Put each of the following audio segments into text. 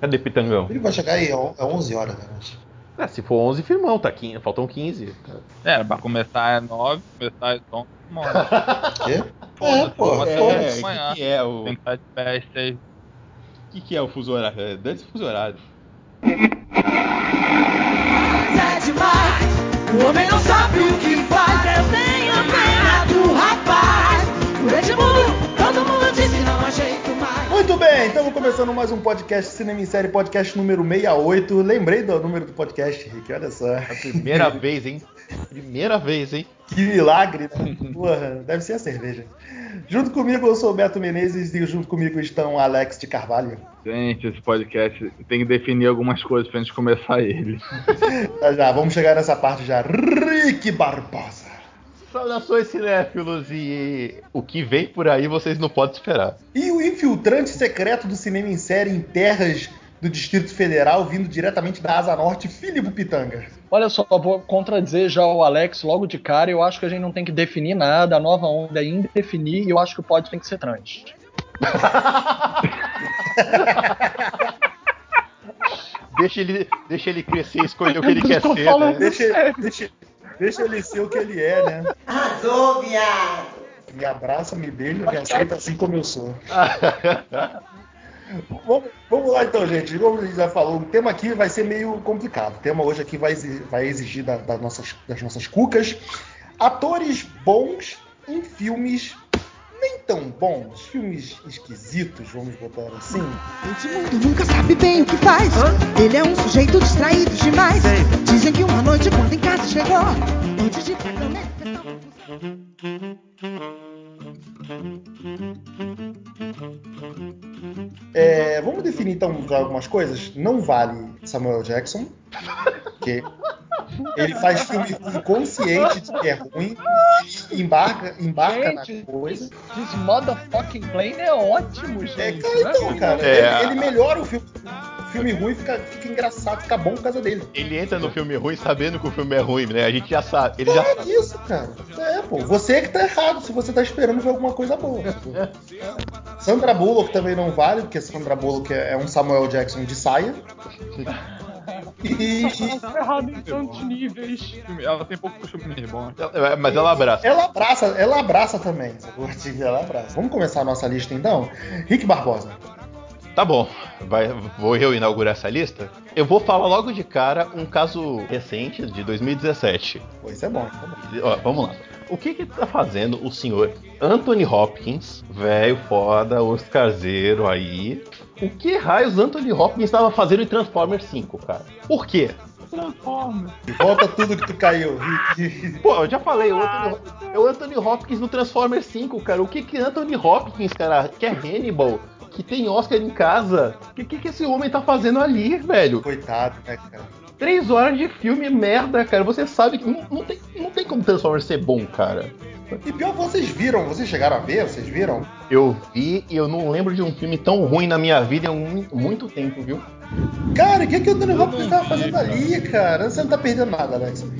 Cadê Pitangão? Ele vai chegar aí, é 11 horas da noite. É, se for 11, firmão, tá 15, faltam 15. É, pra começar é 9, começar é 11, mora. Quê? Foda-se, É, pô, É, o que, que é o. Tem que estar de pé às 6. O que, que é o fuso horário? É, dane-se fuso horário. é demais. O homem não sabe o que bem, estamos começando mais um podcast Cinema em Série, podcast número 68. Lembrei do número do podcast, Rick, olha só. É a primeira vez, hein? Primeira vez, hein? Que milagre, né? Porra, deve ser a cerveja. Junto comigo eu sou o Beto Menezes e junto comigo estão Alex de Carvalho. Gente, esse podcast tem que definir algumas coisas pra gente começar ele. Já, já, vamos chegar nessa parte já. Rick Barbosa. Saudações cinéfilos e o que vem por aí vocês não podem esperar. E o infiltrante secreto do cinema em série em terras do Distrito Federal, vindo diretamente da Asa Norte, Filipe Pitanga. Olha só, vou contradizer já o Alex logo de cara. Eu acho que a gente não tem que definir nada. A nova onda é indefinir e eu acho que o pod tem que ser trans. Deixa ele, deixa ele crescer e escolher o que ele quer ser, né? Deixa, deixa, deixa ele ser o que ele é, né? Arrasou, viado! Me abraça, me beija, me aceita assim como eu sou. Vamos, vamos lá então, gente. Como a gente já falou, o tema aqui vai ser meio complicado. O tema hoje aqui vai exigir, vai exigir da- das, nossas, das nossas cucas atores bons em filmes nem tão bons, filmes esquisitos, vamos botar assim. Esse mundo nunca sabe bem o que faz. Ele é um sujeito distraído demais. Dizem que uma noite, quando em casa chegou, antes de cama, É, vamos definir então algumas coisas. Não vale Samuel Jackson, porque ele faz filme ruim consciente de que é ruim, e embarca, embarca na Gente, coisa. This motherfucking plane é ótimo, gente. É, cara, não é então, cara, É. ele, ele melhora o filme. Filme ruim fica, fica engraçado, fica bom por causa dele. Ele entra no filme ruim sabendo que o filme é ruim, né? A gente já sabe. Ele já É sabe. isso, cara. É, pô. Você que tá errado se você tá esperando ver alguma coisa boa. pô. Sandra Bullock também não vale, porque Sandra Bullock é é um Samuel Jackson de saia. E, Tá errado em tantos níveis. Ela tem pouco filme bom. Ela- Mas ela abraça. ela abraça, ela abraça também. Ela abraça. Vamos começar a nossa lista então? Rick Barbosa. Tá bom, vai, vou eu inaugurar essa lista. Eu vou falar logo de cara um caso recente de 2017. Pô, isso é bom, é bom. Ó, vamos lá. O que que tá fazendo o senhor Anthony Hopkins, velho foda, Oscarzeiro aí? O que raios Anthony Hopkins estava fazendo em Transformers 5, cara? Por quê? Transforma. Volta tudo que tu caiu. Rick. Pô, eu já falei, o Anthony, é o Anthony Hopkins no Transformers 5, cara. O que que Anthony Hopkins, cara, que é Hannibal, que tem Oscar em casa? O que, que que esse homem tá fazendo ali, velho? Coitado, né, cara? Três horas de filme merda, cara. Você sabe que não, não tem, não tem como Transformers ser bom, cara. E pior, vocês viram, vocês chegaram a ver, vocês viram? Eu vi e eu não lembro de um filme tão ruim na minha vida em um- muito tempo, viu? Cara, o que, que o Anthony Hopkins tava fazendo ali, cara? Você não tá perdendo nada, Alex. O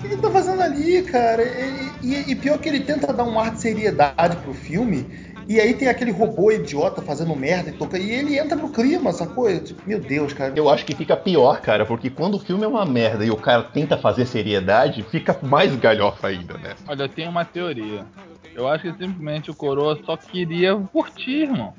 que ele tá fazendo ali, cara? E, e- e pior que ele tenta dar um ar de seriedade pro filme, e aí tem aquele robô idiota fazendo merda e toca. E ele entra no clima, sacou? Eu, tipo, meu Deus, cara. Eu acho que fica pior, cara, porque quando o filme é uma merda e o cara tenta fazer seriedade, fica mais galhofa ainda, né? Olha, eu tenho uma teoria. Eu acho que simplesmente o Coroa só queria curtir, irmão.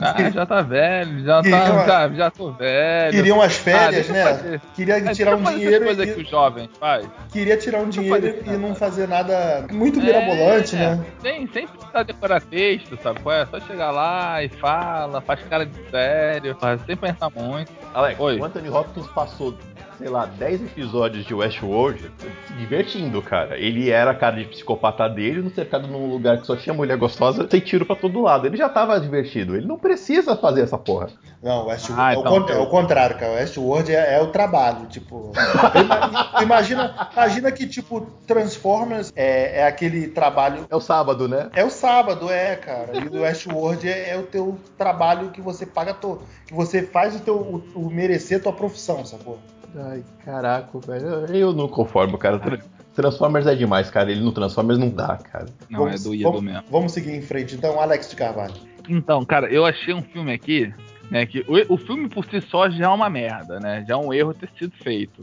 Ah, já tá velho, já Queria tá. uma- Já, já tô velho. Queria umas férias, deixa eu né? fazer. Queria É, tirar um dinheiro coisa que e, os jovens faz. queria tirar um dinheiro fazer e não fazer nada muito mirabolante, É, né? Sem, sem precisar decorar texto, sabe? É só chegar lá e fala, faz cara de sério, faz sem pensar muito. Alex, Oi. o Anthony Hopkins passou, sei lá, 10 episódios de Westworld se divertindo, cara. Ele era a cara de psicopata dele, no cercado num lugar que só tinha mulher gostosa, sem tiro pra todo lado. Ele já tava divertido. Ele não precisa fazer essa porra. Não, Westworld Ah, é, o então, con- é o contrário, cara. Westworld é, é o trabalho, tipo. ima- imagina, imagina que, tipo, Transformers é, é aquele trabalho. É o sábado, né? É o sábado, é, cara. E o Westworld é, é o teu trabalho que você paga todo. Que você faz o teu o, o merecer a tua profissão, sacou? Ai, caraca, velho. Eu não conformo, cara. Tra- Transformers é demais, cara. Ele no Transformers não dá, cara. Não, é do Iedo vamos, mesmo. Vamos seguir em frente. Então, Alex de Carvalho. Então, cara, eu achei um filme aqui né? Que o, o filme por si só já é uma merda, né? Já é um erro ter sido feito.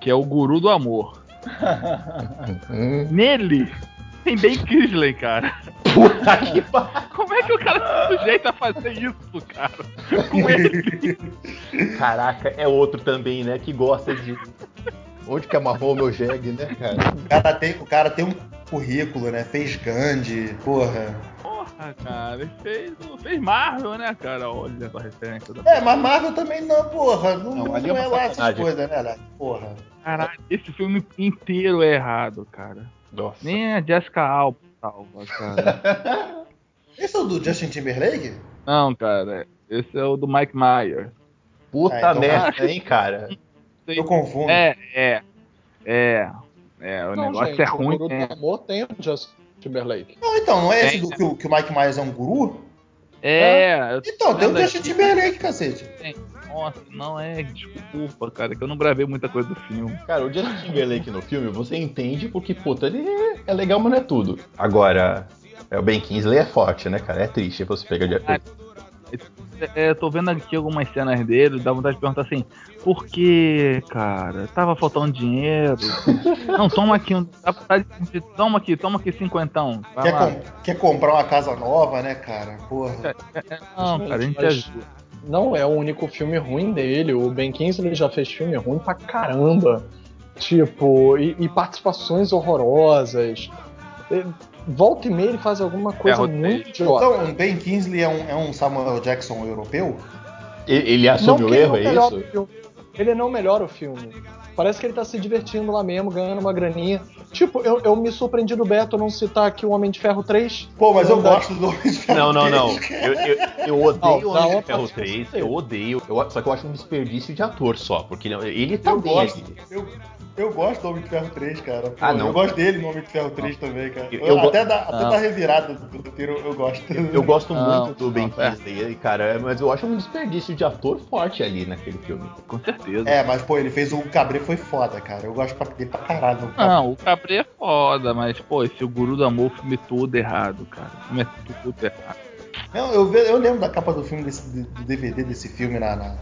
Que é o Guru do Amor. Nele tem Ben Kingsley, cara. Puta que pariu. Como é que o cara se sujeita a fazer isso, cara? Com ele. Caraca, é outro também, né? Que gosta de. Onde que amarrou o meu jegue, né, cara? O cara tem, o cara tem um currículo, né? Fez Gandhi, porra. Porra, cara, ele fez, fez Marvel, né, cara? Olha a referência da. É, mas Marvel também não, porra. Não, Não, não, é uma é lá essas coisas, né, Alex? Porra. Caralho, esse filme inteiro é errado, cara. Nossa. Nem a Jessica Alba salva, cara. Esse é o do Justin Timberlake? Não, cara, esse é o do Mike Myers. Puta Ah, então- merda, hein, cara? Eu confundo. É, é, é. É, o Não, negócio gente, é ruim. o Guru É, do Amor tem o Justin Timberlake. Não, então, não é esse Tem, do, que, o, que o Mike Myers é um guru? é tô Então, tem o Justin. Timberlake, cacete. Nossa, não é desculpa, cara, que eu não gravei muita coisa do filme. Cara, o Justin Timberlake no filme, você entende porque, puta, ele é legal, mas não é tudo. Agora, é, o Ben Kingsley é forte, né, cara? É triste você pegar de Ah, É, eu tô vendo aqui algumas cenas dele, dá vontade de perguntar assim, por que, cara? Tava faltando dinheiro? Não, toma aqui, um, dá vontade de- toma aqui, toma aqui cinquentão. Quer, com- quer comprar uma casa nova, né, cara? Porra. Não, cara, a gente ajuda. Não é o único filme ruim dele. O Ben Kingsley já fez filme ruim pra caramba. Tipo, e, e participações horrorosas. E, volta e meia ele faz alguma coisa Ferro muito três. idiota. Então, o Ben Kingsley é um, é um Samuel Jackson europeu? Ele, ele assume o erro, não é melhora isso? o filme. Ele não melhora o filme. Parece que ele tá se divertindo lá mesmo, ganhando uma graninha. Tipo, eu, eu me surpreendi do Beto não citar aqui o Homem de Ferro 3. Pô, mas eu Não dá- gosto do Homem de Ferro Não, não, não. 3, Eu, eu, eu odeio Não, o Homem de outra Ferro parte 3, você. eu odeio. Eu, só que eu acho um desperdício de ator só, porque não- ele tá Eu bem gosto, eu, eu gosto do Homem de Ferro 3, cara. Pô, Ah, não. Eu gosto dele no Homem de Ferro 3 também, cara. Eu- eu até, da, até Não. da revirada do roteiro eu, eu gosto. Eu gosto Não, muito do Ben não, é. Kingsley, cara, mas eu acho um desperdício de ator forte ali naquele filme. Com certeza. É, mas pô, ele fez o Cabré foi foda, cara. Eu gosto pra- dele pra caralho. Não, o Cabré é foda, mas, pô, esse o Guru do Amor, filme é todo errado, cara. O filme é tudo errado. Não, eu, eu lembro da capa do filme, desse, do DVD desse filme na, na-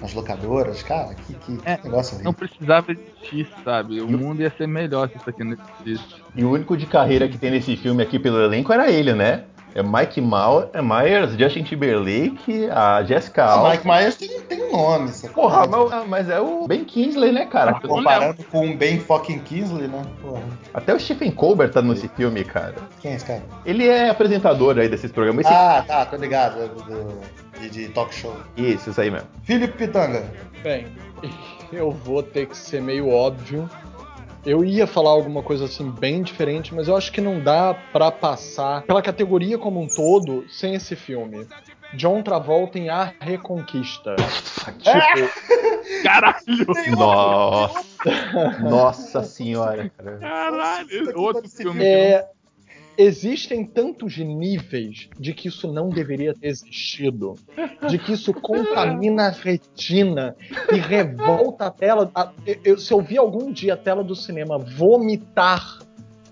nas locadoras. Cara, que, que É, negócio ali. Não precisava existir, sabe? O mundo ia ser melhor se isso aqui não existisse. E o único de carreira que tem nesse filme aqui pelo elenco era ele, né? É Mike Mau- é Myers, Justin Timberlake, a Jessica Ah, Alba. Mike Myers tem, tem um nome, sabe? Porra, mas, mas é o Ben Kingsley, né, cara? Ah, Comparando com o Ben fucking Kingsley, né? Porra, Até o Stephen Colbert tá nesse filme, cara. quem é esse cara? Ele é apresentador aí desses programas. Esse... Ah, tá, tô ligado. do- do- de, de talk show. Isso, isso aí mesmo. Felipe Pitanga. Bem, eu vou ter que ser meio óbvio. Eu ia falar alguma coisa assim bem diferente, mas eu acho que não dá pra passar pela categoria como um todo sem esse filme. John Travolta em A Reconquista. tipo, Caralho! Nossa, nossa senhora, cara. Caralho! Outro filme é, existem tantos níveis de que isso não deveria ter existido, de que isso contamina a retina e revolta a tela. a- eu- se eu vi algum dia a tela do cinema vomitar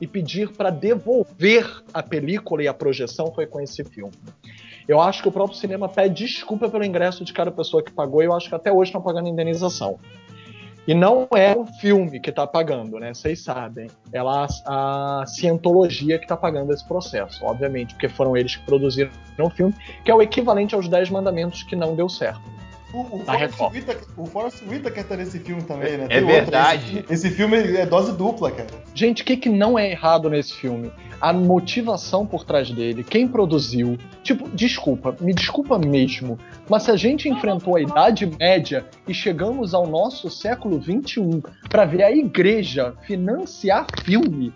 e pedir para devolver a película e a projeção, foi com esse filme. Eu acho que o próprio cinema pede desculpa pelo ingresso de cada pessoa que pagou e eu acho que até hoje estão pagando indenização. E não é o filme que tá pagando, né? Vocês sabem. É a, a cientologia que tá pagando esse processo, obviamente, porque foram eles que produziram o filme, que é o equivalente aos Dez Mandamentos que não deu certo. O, o, Forrest. Whitaker, o Forrest Whitaker tá nesse filme também, né? É Tem outro, verdade. Esse, esse filme é dose dupla, cara. Gente, o que, que não é errado nesse filme? A motivação por trás dele, quem produziu. Tipo, desculpa, me desculpa mesmo, mas se a gente enfrentou a Idade Média e chegamos ao nosso século XXI pra ver a igreja financiar filme.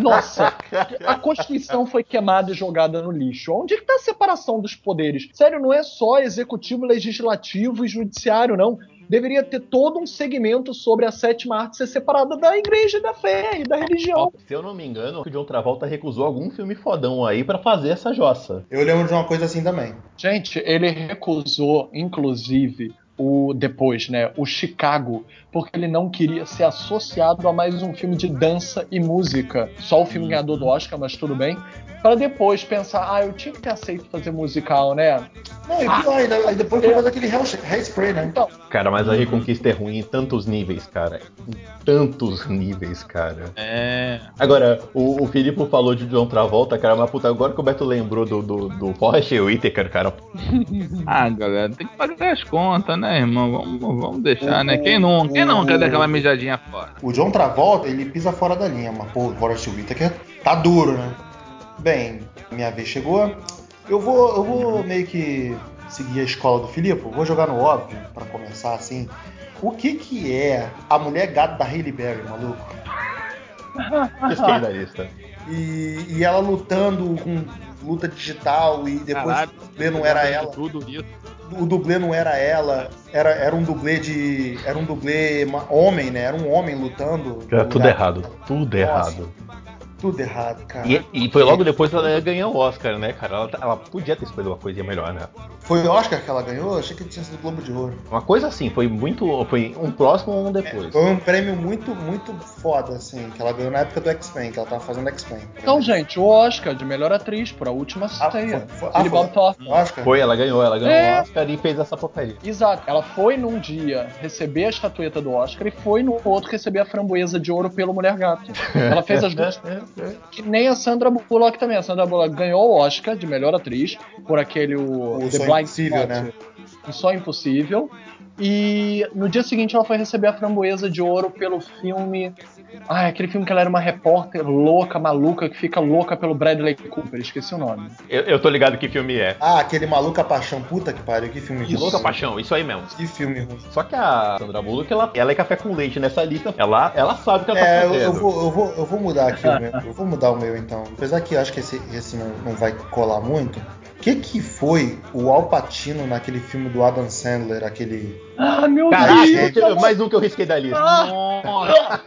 Nossa, a Constituição foi queimada e jogada no lixo. Onde é que tá a separação dos poderes? Sério, não é só executivo, legislativo e judiciário, não. Deveria ter todo um segmento sobre a sétima arte ser separada da igreja, e da fé e da religião. Se eu não me engano, o John Travolta recusou algum filme fodão aí pra fazer essa jossa. Eu lembro de uma coisa assim também. Gente, ele recusou, inclusive, o depois, né, o Chicago, porque ele não queria ser associado a mais um filme de dança e música. Só o filme ganhador do Oscar, mas tudo bem. Pra depois pensar, ah, eu tinha que ter aceito fazer musical, né? Não, e pior ainda, aí depois foi fazer aquele hair, hairspray, né? Então, Cara, mas a Reconquista é ruim em tantos níveis, cara. Em tantos níveis, cara. É. Agora, o, o Filipe falou de John Travolta, cara, mas puta, agora que o Beto lembrou do, do, do Forrest Whitaker, cara. Ah, galera, tem que pagar as contas, né, irmão? Vamos, vamos deixar, né? Quem não, quem não quer dar aquela mijadinha fora? O John Travolta, ele pisa fora da linha, mas pô, o Forrest Whitaker tá duro, né? Bem, minha vez chegou. Eu vou, eu vou meio que seguir a escola do Filipe, vou jogar no óbvio, pra começar assim. O que que é a mulher gata da Hailey Berry, maluco? Da lista. E, e ela lutando com luta digital e depois Caralho, o não era ela. Tudo isso. O dublê não era ela, era, era um dublê de. Era um dublê homem, né? Era um homem lutando. Era tudo lugar- errado. Tudo Nossa. errado. Tudo errado, cara. E, e foi logo depois que ela ganhou o Oscar, né, cara? Ela, ela podia ter escolhido uma coisinha melhor, né? Foi o Oscar que ela ganhou? Achei que tinha sido Globo de Ouro. Uma coisa assim, foi muito. Foi um próximo ou um depois. Foi um prêmio muito, muito foda, assim, que ela ganhou na época do X-Men, que ela tava fazendo X-Men. então, gente, o Oscar de melhor atriz por A Última Ah, Ceia. foi- foi- ah, foi-. Oscar? Foi, ela ganhou, ela ganhou É. o Oscar e fez essa porcaria. Exato. Ela foi num dia receber a estatueta do Oscar e foi no outro receber a framboesa de ouro pelo Mulher Gato. Ela fez as duas. que nem a Sandra Bullock também. A Sandra Bullock ganhou o Oscar de melhor atriz por aquele o, O The Blind Spot, né? O Sonho Impossível. E no dia seguinte ela foi receber a framboesa de ouro pelo filme. Ah, aquele filme que ela era uma repórter louca, maluca, que fica louca pelo Bradley Cooper, esqueci o nome. Eu, eu tô ligado que filme é. Ah, aquele Maluca Paixão, puta que pariu, que filme ruim. louca paixão, isso aí mesmo. Que filme ruim. Só que a Sandra Bullock, ela, ela é café com leite nessa lista. Ela, ela sabe o que ela É, tá eu, fazendo. eu vou, eu, vou, eu vou mudar aqui o meu. Eu vou mudar o meu então. Apesar que eu acho que esse, esse não, não vai colar muito. O que, que foi o Al Pacino naquele filme do Adam Sandler, aquele. Ah, meu Caraca, Deus! eu- mais um que eu risquei da lista. Nossa,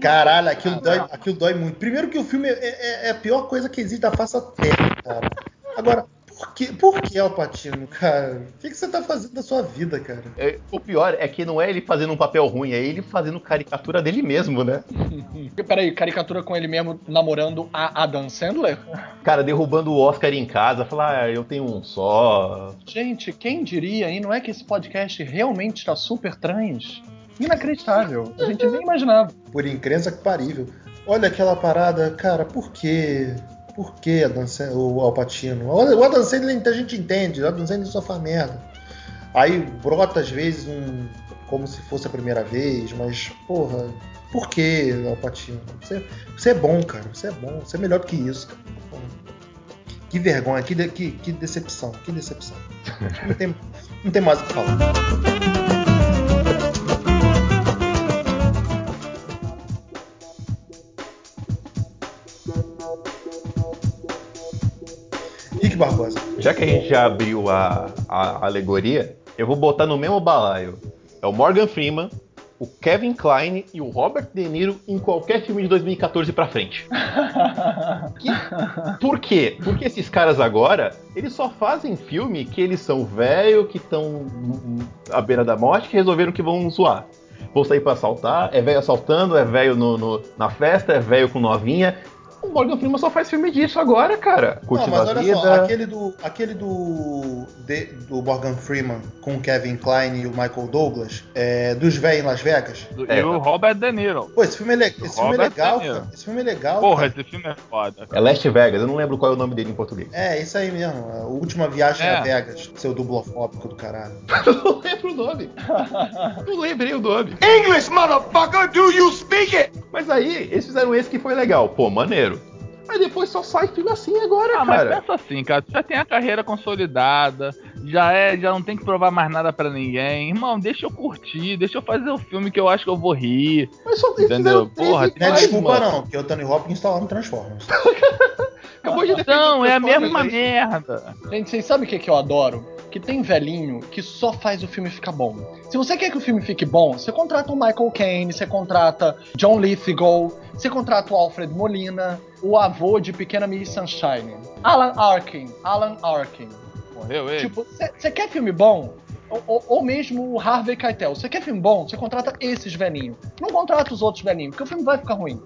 Caralho, aquilo dói, aquilo dói muito. Primeiro que o filme é, é- é a pior coisa que existe da face da terra, cara. Agora, por que, por que Al Pacino, cara? O que, que você tá fazendo da sua vida, cara? É, O pior é que não é ele fazendo um papel ruim, é ele fazendo caricatura dele mesmo, né? Peraí, caricatura com ele mesmo namorando a Adam Sandler? Cara, derrubando o Oscar em casa, falar, ah, eu tenho um só. Gente, quem diria, e não é que esse podcast realmente está super trans? Inacreditável. A gente nem imaginava. Por incrença que parível. Olha aquela parada, cara, por quê? Por que o Al Pacino? O Adam Sandler a gente entende, o Adam Sandler só faz merda. Aí brota às vezes um. como se fosse a primeira vez, mas, porra, por que Al Pacino? Você, você é bom, cara, você é bom, você é melhor do que isso, cara. Que vergonha, que, de- que, que decepção, que decepção. Não tem, não tem mais o que falar. Já que a gente já abriu a, a alegoria, eu vou botar no mesmo balaio. É o Morgan Freeman, o Kevin Kline e o Robert De Niro em qualquer filme de 2014 pra frente. Que- Por quê? Porque esses caras agora, eles só fazem filme que eles são velho, que estão à beira da morte, que resolveram que vão zoar. Vou sair pra assaltar, é velho assaltando, é velho na festa, é velho com novinha. O Morgan Freeman só faz filme disso agora, cara. Não, Curtindo mas a olha vida. só, aquele do, aquele do, de- do Morgan Freeman com o Kevin Kline e o Michael Douglas, é, dos velhos em Las Vegas. Do- É, e o Robert De Niro. Pô, esse filme é, le- esse filme é legal, cara. Esse filme é legal. Porra, cara. esse filme é foda. É Last Vegas, eu não lembro qual é o nome dele em português. É, isso aí mesmo. A última viagem É. a Vegas. Seu dublofóbico do caralho. Eu não lembro o nome. Não lembrei o nome. English, motherfucker, do you speak it? Mas aí, eles fizeram esse que foi legal. Pô, maneiro. Aí depois só sai filme assim agora, Ah, mas cara. pensa assim, cara, tu já tem a carreira consolidada, já é, já não tem que provar mais nada pra ninguém. Irmão, deixa eu curtir, deixa eu fazer o filme que eu acho que eu vou rir. Mas só eles Entendeu? Porra, Não é Mas, desculpa mano. não, porque o Anthony Hopkins tá lá no Transformers. Acabou de Não, é a mesma aí. merda. Gente, vocês sabem o que, que eu adoro? Que tem velhinho que só faz o filme ficar bom. Se você quer que o filme fique bom, você contrata o Michael Caine, você contrata John Lithgow, você contrata o Alfred Molina, o avô de Pequena Miss Sunshine, Alan Arkin, Alan Arkin. Morreu ele? Tipo, você quer filme bom? Ou, ou- mesmo o Harvey Keitel. Você quer filme bom? Você contrata esses velhinhos. Não contrata os outros velhinhos, porque o filme vai ficar ruim.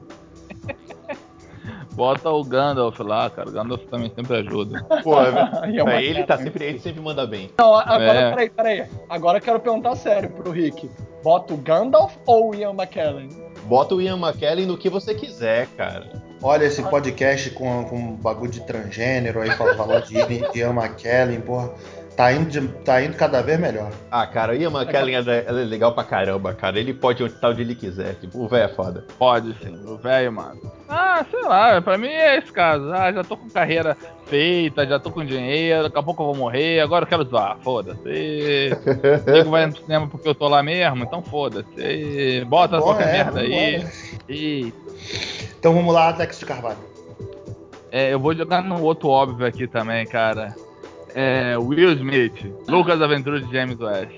Bota o Gandalf lá, cara. O Gandalf também sempre ajuda. Pô, é é, ele, tá sempre, ele sempre manda bem. Não, agora, É. peraí, peraí. Agora eu quero perguntar sério pro Rick. Bota o Gandalf ou o Ian McKellen? Bota o Ian McKellen no que você quiser, cara. Olha esse podcast com, com bagulho de transgênero aí, falando de Ian McKellen, porra. Tá indo, de- tá indo cada vez melhor. Ah, cara, o Ian McKellen é, é legal pra caramba, cara. Ele pode estar onde ele quiser. Tipo, o velho é foda. Pode sim, o velho, mano. Ah, sei lá, pra mim é esse caso. Ah, já tô com carreira feita, já tô com dinheiro, daqui a pouco eu vou morrer, agora eu quero zoar, foda-se. E- O nego vai no cinema porque eu tô lá mesmo, então foda-se. E Bota Bom, qualquer é, merda aí. E Então vamos lá, Alex de Carvalho. é, eu vou jogar no outro óbvio aqui também, cara. É, Will Smith, Lucas Aventuras de James West.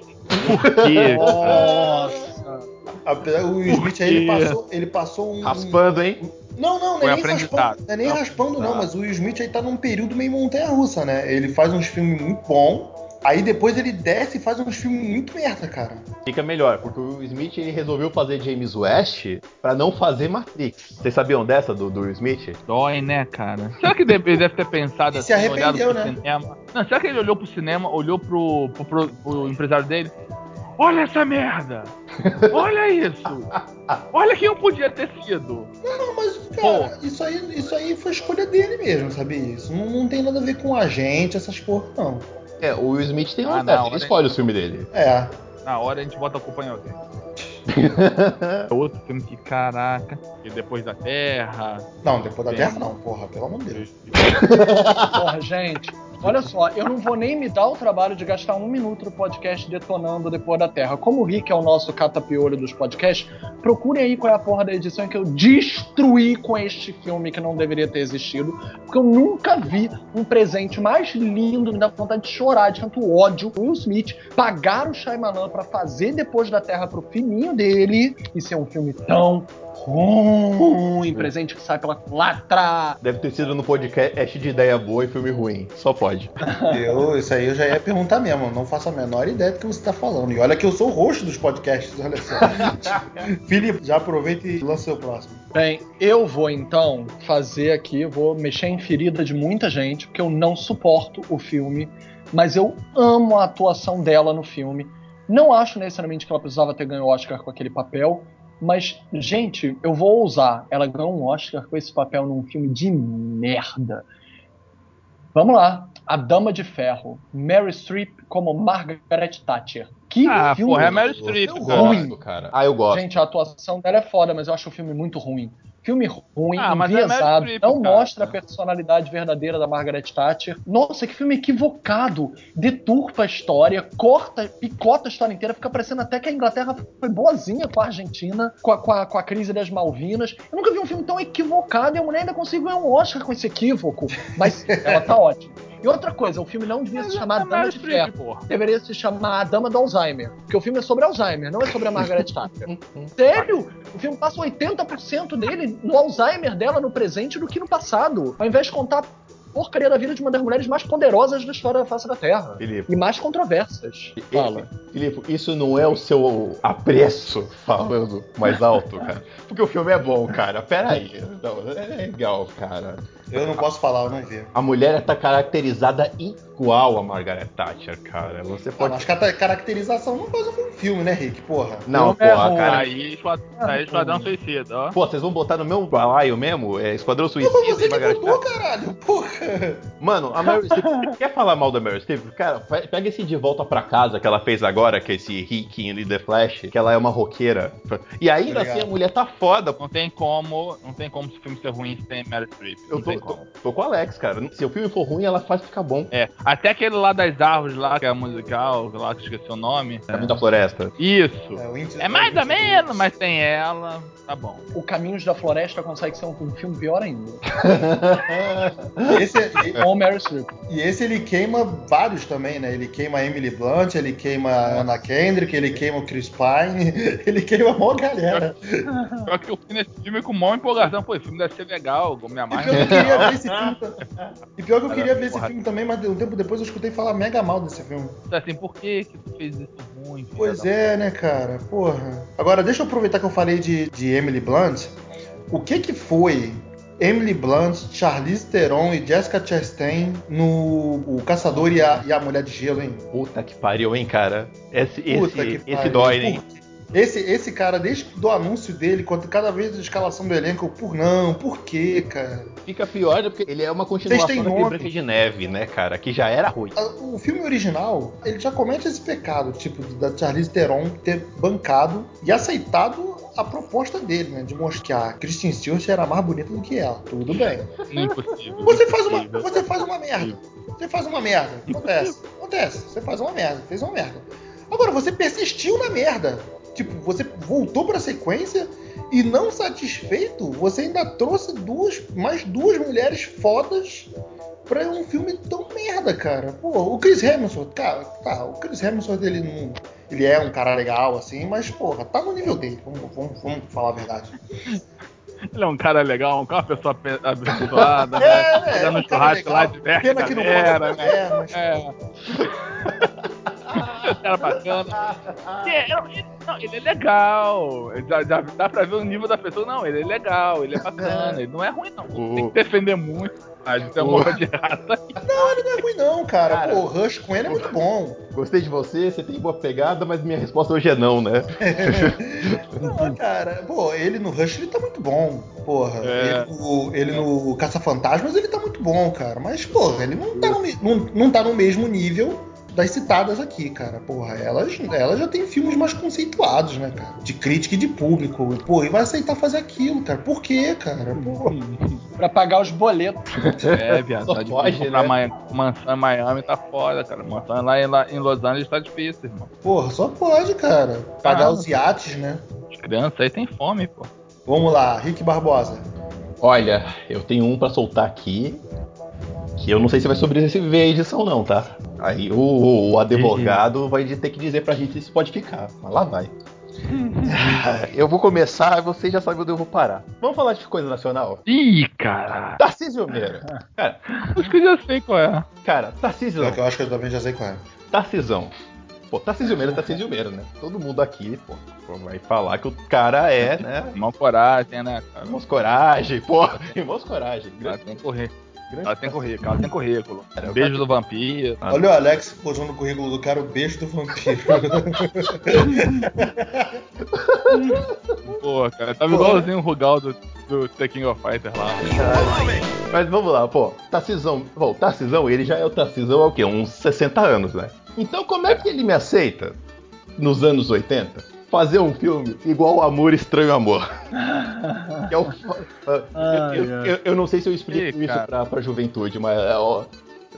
Por quê? Nossa. A- O Will Smith aí ele passou, ele passou um. Raspando, hein? Não, não, não Foi é nem raspando, não é nem raspando, não, mas o Will Smith aí tá num período meio montanha-russa, né? Ele faz uns filmes muito bons, aí depois ele desce e faz uns filmes muito merda, cara. Fica melhor, porque o Will Smith ele resolveu fazer James West pra não fazer Matrix. Vocês sabiam dessa do, do Will Smith? Dói, né, cara? Será que ele deve ter pensado E se assim, arrependeu, olhado pro né? cinema? Não, será que ele olhou pro cinema, olhou pro, pro, pro- pro empresário dele? Olha essa merda! Olha isso! Olha quem eu podia ter sido! Não, mas, cara, isso aí, isso aí foi escolha dele mesmo, sabia? Isso não, não tem nada a ver com a gente, essas porra, não. É, o Will Smith tem Ah, uma não, dessa, ele escolhe o filme dele. É. Na hora a gente bota a culpa em alguém. É outro filme que, caraca, e depois da Terra. Não, depois da Bem. Terra não, porra, pelo amor de Deus. Porra, gente. Olha só, eu não vou nem me dar o trabalho de gastar um minuto no podcast detonando depois da Terra. Como o Rick é o nosso catapiolho dos podcasts, procurem aí qual é a porra da edição que eu destruí com este filme que não deveria ter existido. Porque eu nunca vi um presente mais lindo, me dá vontade de chorar, de tanto ódio. Will Smith pagar o Shyamalan pra fazer depois da Terra pro filhinho dele e ser um filme tão ruim, presente que sai pela culatra. Deve ter sido no podcast de ideia boa e filme ruim. Só pode. Eu, isso aí eu já ia perguntar mesmo, não faço a menor ideia do que você tá falando. E olha que eu sou o rosto dos podcasts, olha só. Felipe, já aproveita e lança o próximo. Bem, eu vou então fazer aqui, vou mexer em ferida de muita gente, porque eu não suporto o filme, mas eu amo a atuação dela no filme. Não acho necessariamente que ela precisava ter ganho o Oscar com aquele papel, mas, gente, eu vou ousar. Ela ganhou um Oscar com esse papel num filme de merda. Vamos lá. A Dama de Ferro. Mary Streep como Margaret Thatcher. Que Ah, filme porra, é Meryl Streep, gosto, cara. Ah, eu gosto. Gente, a atuação dela é foda, mas eu acho o filme muito ruim. Filme ruim, Ah, é enviesado, não cara. mostra a personalidade verdadeira da Margaret Thatcher. Nossa, que filme equivocado. Deturpa a história, corta, picota a história inteira, fica parecendo até que a Inglaterra foi boazinha com a Argentina, com a, com a- com a crise das Malvinas. Eu nunca vi um filme tão equivocado e a mulher ainda conseguiu ganhar um Oscar com esse equívoco. Mas ela tá ótima. E outra coisa, o filme não devia se chamar Dama de Ferro porra. deveria se chamar A Dama do Alzheimer. Porque o filme é sobre Alzheimer, não é sobre a Margaret Thatcher. Sério? O filme passa 80% dele no Alzheimer dela no presente do que no passado. Ao invés de contar a porcaria da vida de uma das mulheres mais poderosas da história da face da Terra. Filipe, E mais controversas. Fala. Filipe, isso não é o seu apreço falando mais alto, cara. Porque o filme é bom, cara. Pera aí. Não, é legal, cara. Eu não posso falar, eu não vi. A mulher tá caracterizada igual a Margaret Thatcher, cara. Você Ah, pode. mas cata- caracterização não faz um filme, né, Rick? Porra. Não, é porra, ruim. cara. Aí, Esquad- aí Esquadrão Suicida, ó. Pô, vocês vão botar no meu balaio mesmo? É Esquadrão Não, Suicida foi você e que botou, caralho. Porra. Mano, a Meryl Streep, quer falar mal da Meryl Streep? Cara, pe- pega esse De Volta Pra Casa que ela fez agora, que é esse Rick em The Flash, que ela é uma roqueira. E ainda Obrigado. assim a mulher tá foda. Não tem como, não tem como esse filme ser ruim sem Meryl Streep. Eu Não tô, tem tô, como. tô com o Alex, cara. Se o filme for ruim, ela faz ficar bom. É, até aquele lá das árvores lá, que é musical, lá que esqueci o nome. Caminho da Floresta. Isso. É, o É mais o ou índice- menos, mas tem ela. Tá bom. O Caminhos da Floresta consegue ser um, um filme pior ainda. Esse, Com o Mary Streep. e esse ele queima vários também, né? Ele queima a Emily Blunt, ele queima a Anna Kendrick, ele queima o Chris Pine, ele queima a maior galera. Só que eu fui nesse filme com maior empolgação. Pô, esse filme deve ser legal, eu me E amarro. pior que eu queria ver esse filme. E pior que eu queria ver esse filme também, mas um tempo depois eu escutei falar mega mal desse filme. Assim, por que que tu fez isso ruim? Pois é, né, cara? Porra. Agora, deixa eu aproveitar que eu falei de, de Emily Blunt. O que que foi Emily Blunt, Charlize Theron e Jessica Chastain no O Caçador e a, e a Mulher de Gelo, hein? Puta que pariu, hein, cara. Esse, Puta esse, que esse pariu. dói, hein? Esse, esse cara, desde do anúncio dele, quanto cada vez a escalação do elenco, por não, por quê, cara? Fica pior porque ele é uma continuação nome? Branca de Neve, né, cara? Que já era ruim. A- O filme original, ele já comete esse pecado, tipo, da Charlize Theron ter bancado e aceitado a proposta dele, né? De mostrar que a Kristen Stewart era mais bonita do que ela. Tudo bem. Não impossível. Você faz uma, você faz uma merda. Você faz uma merda. Acontece. Acontece. Você faz uma merda. Fez uma merda. Agora, você persistiu na merda. Tipo, você voltou pra sequência e não satisfeito, você ainda trouxe duas, mais duas mulheres fodas pra um filme tão merda, cara. Pô, o Chris Hemsworth, cara, tá, o Chris Hemsworth, ele não. Ele é um cara legal, assim, mas, porra, tá no nível dele. Vamos, vamos, vamos falar a verdade. Ele é um cara legal, um cara, uma pessoa pe- abençoada, né? É, é, um churrasco lá legal. de Pena que não pode. né? É, mas, É. cara bacana. Que é- ele, não, ele é legal. Já, já dá pra ver o nível da pessoa. Não, ele é legal, ele é bacana. Ele não é ruim, não. Tem que defender muito. A gente uma O- de raça. Não, ele não é ruim, não, cara. Cara. Pô, o Rush com ele é muito bom. Gostei de você, você tem boa pegada, mas minha resposta hoje é não, né? Não, cara, pô, ele no Rush ele tá muito bom. Porra, É. ele, no, ele no Caça-Fantasmas ele tá muito bom, cara. Mas, porra, ele não tá, no, não, não tá no mesmo nível das citadas aqui, cara. Porra, elas, elas já tem filmes mais conceituados, né, cara? De crítica e de público. E, Pô, e vai aceitar fazer aquilo, cara. Por quê, cara? Pô, Pra pagar os boletos. É, viado. Só Tá difícil pode, né? ma- mansão em Miami tá foda, cara. Mansão lá em, lá em Los Angeles tá difícil, irmão. porra, só pode, cara. Pagar Ah. os iates, né? As crianças aí tem fome, pô. Vamos lá, Rick Barbosa. Olha, eu tenho um pra soltar aqui. Que eu não sei se vai sobreviver a edição, não, tá? Aí o, o advogado vai ter que dizer pra gente se pode ficar. Mas lá vai. Eu vou começar e você já sabe onde eu vou parar. Vamos falar de coisa nacional? Ih, cara. Tarcísio Meira. Cara, Acho que eu já sei qual é. cara, Tarcísio. Eu acho que eu também já sei qual é. Tarcisão. Pô, Tarcísio Meira, Tarcísio Meira, né? Todo mundo aqui, pô, vai falar que o cara é, né? Mal coragem, né, cara? Irmãos Coragem, pô. Irmãos Coragem. Grande, tem que correr. Grande Ela tem currículo, ela tem currículo. Cara, Beijo do vampiro. Olha o Alex posando no currículo do cara o beijo do vampiro. Pô, cara, tava Pô. igualzinho o Rugal do, do The King of Fighters lá. Mas vamos lá, pô. Tarcisão. Bom, Tarcisão, ele já é o Tarcisão há o quê? Uns 60 anos, né? Então como é que ele me aceita, nos anos 80, fazer um filme igual Amor Estranho Amor? Que é o fa- eu, eu- eu- eu não sei se eu explico Ih, isso pra, pra juventude, mas é, ó,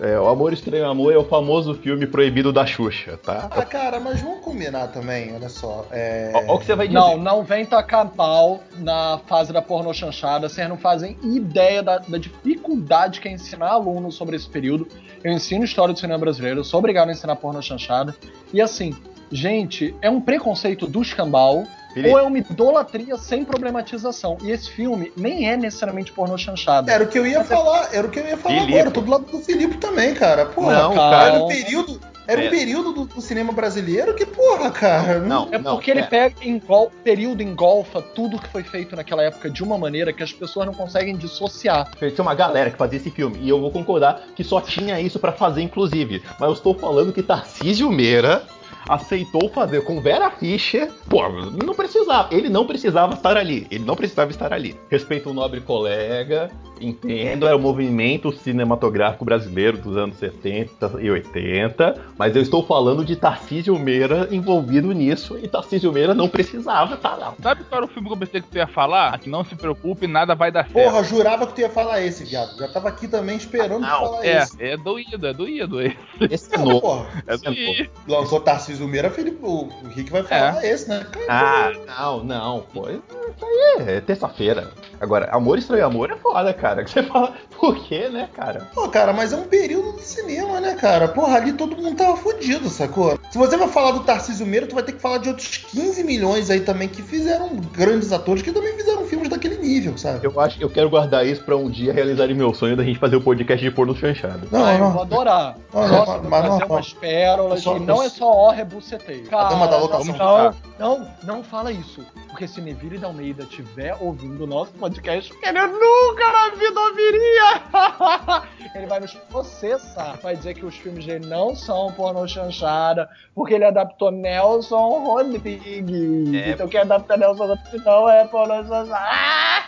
é, o Amor Estranho Amor é o famoso filme proibido da Xuxa, tá? ah, cara, mas vamos combinar também, olha só. É... Ó o que você vai dizer. Não, não vem tacar pau na fase da porno chanchada. Vocês não fazem ideia da, da dificuldade que é ensinar alunos sobre esse período. Eu ensino história do cinema brasileiro, eu sou obrigado a ensinar porno chanchada. E assim, gente, é um preconceito do escambau Felipe, ou é uma idolatria sem problematização. E esse filme nem é necessariamente porno chanchada. Era o que eu ia falar, era o que eu ia falar Filipe. agora. Eu tô do lado do Filipe também, cara. Porra, Não, cara, era um período, era É. um período do, do cinema brasileiro que, porra, cara. Não, É não, porque ele é. pega engol, período engolfa tudo que foi feito naquela época de uma maneira que as pessoas não conseguem dissociar. Tinha uma galera que fazia esse filme. E eu vou concordar que só tinha isso pra fazer, inclusive. Mas eu estou falando que Tarcísio Meira aceitou fazer com Vera Fischer. Pô, não precisava. Ele não precisava estar ali. Ele não precisava estar ali. Respeito o nobre colega. Entendo, é o movimento cinematográfico brasileiro dos anos 70 e 80. Mas eu estou falando de Tarcísio Meira envolvido nisso. E Tarcísio Meira não precisava estar lá. Sabe qual era o filme que eu pensei que tu ia falar? Que não se preocupe, nada vai dar certo. Porra, jurava que tu ia falar esse, viado. Já tava aqui também esperando tu Não, falar É, esse. é doído, é doído. esse. Esse é Não, novo. porra. É é doído. Lançou Tarcísio Meira, Felipe, o o Rick vai falar esse, né? Ah, não, não, pô. Isso aí é terça-feira. Agora, amor estranho amor é foda, cara. Que você fala, por quê, né, cara? Pô, cara, mas é um período do cinema, né, cara? Porra, ali todo mundo tava fudido, sacou? Se você vai falar do Tarcísio Meira, tu vai ter que falar de outros 15 milhões aí também que fizeram grandes atores que também fizeram filmes daquele nível, sabe? Eu acho que eu quero guardar isso pra um dia realizarem meu sonho da gente fazer o podcast de porno chanchado. Não, Ah, eu não. vou adorar. Não, não, Nossa, mas vou não, trazer não. umas pérolas Só- e não eu- é só ó rebuceteio. A dama da Cara, lotação. Não, não, não fala isso. Porque se Neville da Almeida estiver ouvindo o nosso podcast, ele nunca na vida ouviria! ele vai nos processar. Vai dizer que os filmes dele não são pornô chanchada, porque ele adaptou Nelson Rodrigues. É. Então quem adapta Nelson Rodrigues não é pornô chanchada.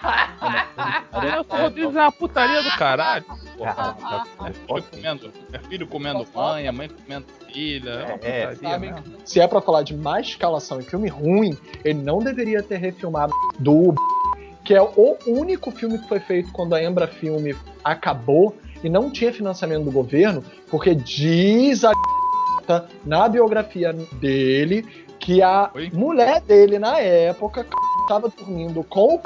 Eu só dizer uma putaria do caralho. Ah, É filho comendo, é filho comendo mãe, a mãe comendo filha. É É, putaria se é pra falar de má escalação em filme ruim, ele não deveria ter refilmado do que é o único filme que foi feito quando a Embra Filme acabou e não tinha financiamento do governo, porque diz a na biografia dele que a Oi? mulher dele na época estava dormindo com o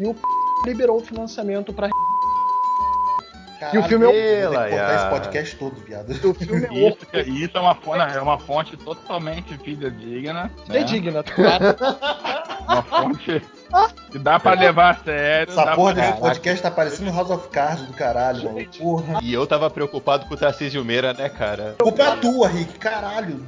e o liberou o financiamento para Caralho, E o filme é vou ter que cortar esse podcast todo, viado. o filme é Isso, isso é uma fonte, é uma fonte totalmente fidedigna. Né? digna, tá? Uma fonte dá pra levar a sério. Essa porra pra... desse podcast tá parecendo House of Cards do caralho, mano. Porra. E eu tava preocupado com o Tarcísio Meira, né, cara? A culpa é tua, Rick. Caralho.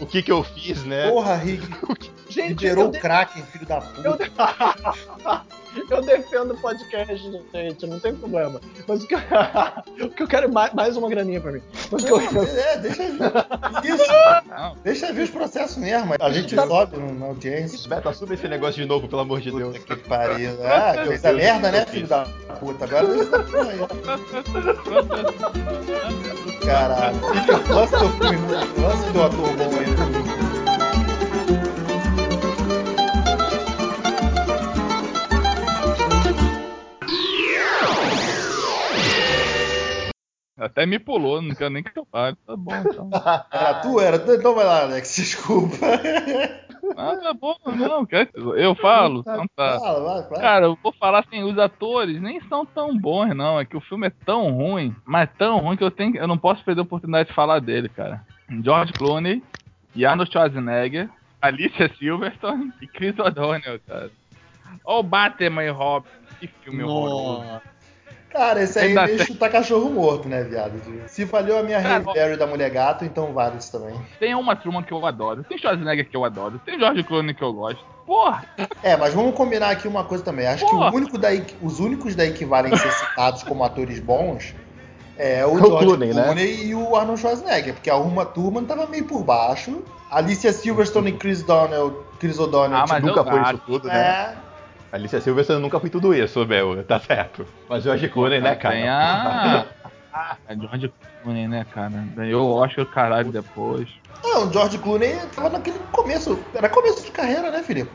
O que que eu fiz, né? Porra, Rick. Gente, Liberou o Kraken, filho da puta. eu defendo o podcast, gente, não tem problema. Mas o que eu, o que eu quero é mais, mais uma graninha pra mim. Mas o que eu, É, deixa Isso. Não, Deixa ver os processos mesmo. A gente Tá- sobe no- na audiência. Beto, assume esse negócio de novo, pelo amor de Deus. Puta que pariu. Ah, fez a merda, né, filho da puta? Agora deixa essa porra aí. Caralho. Lança teu filme, lança ator bom aí. Até me pulou, não quero nem que eu fale. Tá bom, então. Era tu? Era tu? Então vai lá, Alex. Desculpa. Ah, tá bom, não, quer- eu falo, então tá. Vai, vai. Cara, eu vou falar assim, os atores nem são tão bons, não. É que o filme é tão ruim, mas tão ruim que eu tenho, eu não posso perder a oportunidade de falar dele, cara. George Clooney, Arnold Schwarzenegger, Alicia Silverstone e Chris O'Donnell, cara. Ó o Batman e Robin, que filme horroroso. Cara, esse aí é meio tem- chutar cachorro morto, né, viado? Se falhou a minha Cara, da Mulher Gato, então vale isso também. Tem uma turma que eu adoro, tem Schwarzenegger que eu adoro, tem George Clooney que eu gosto. Porra, É, mas vamos combinar aqui uma coisa também. Acho Porra. que o único daí, os únicos daí que valem ser citados como atores bons é o O George Clooney, Clooney, né? e o Arnold Schwarzenegger, porque a Uma Turma tava meio por baixo. Alicia Silverstone e Chris Donnell, Chris O'Donnell, Ah, tipo, mas nunca foi acho. isso tudo, né? é, Alicia Silverstone nunca foi tudo isso, Bel. Tá certo. Mas George Clooney, né, cara? Tem a... a George Clooney, né, cara? Ganhou o Oscar caralho depois. Não, o George Clooney tava naquele começo. Era começo de carreira, né, Filipe?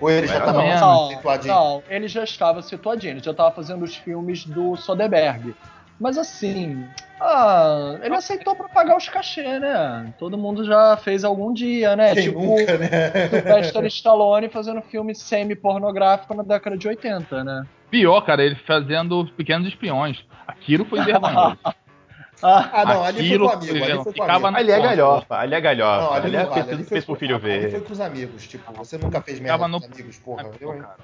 Ou ele já Era tava mesmo. mais Não, situadinho? não, ele já estava situadinho, ele já estava fazendo os filmes do Soderbergh. Mas assim, ah, ele aceitou pra pagar os cachê, né? Todo mundo já fez algum dia, né? Quem tipo, nunca, né? Sylvester Stallone fazendo filme semi-pornográfico na década de 80, né? Pior, cara, ele fazendo Pequenos Espiões. Aquilo foi vergonhoso. Ah, Ah, não, ali foi com amigo, ali foi com amigo. Ali é galhofa, ali é galhofa. Não, ali ali não é vale, fez, ali fez pro filho ali foi ver. com os amigos, tipo, você nunca fez merda com no- os amigos, porra, cara.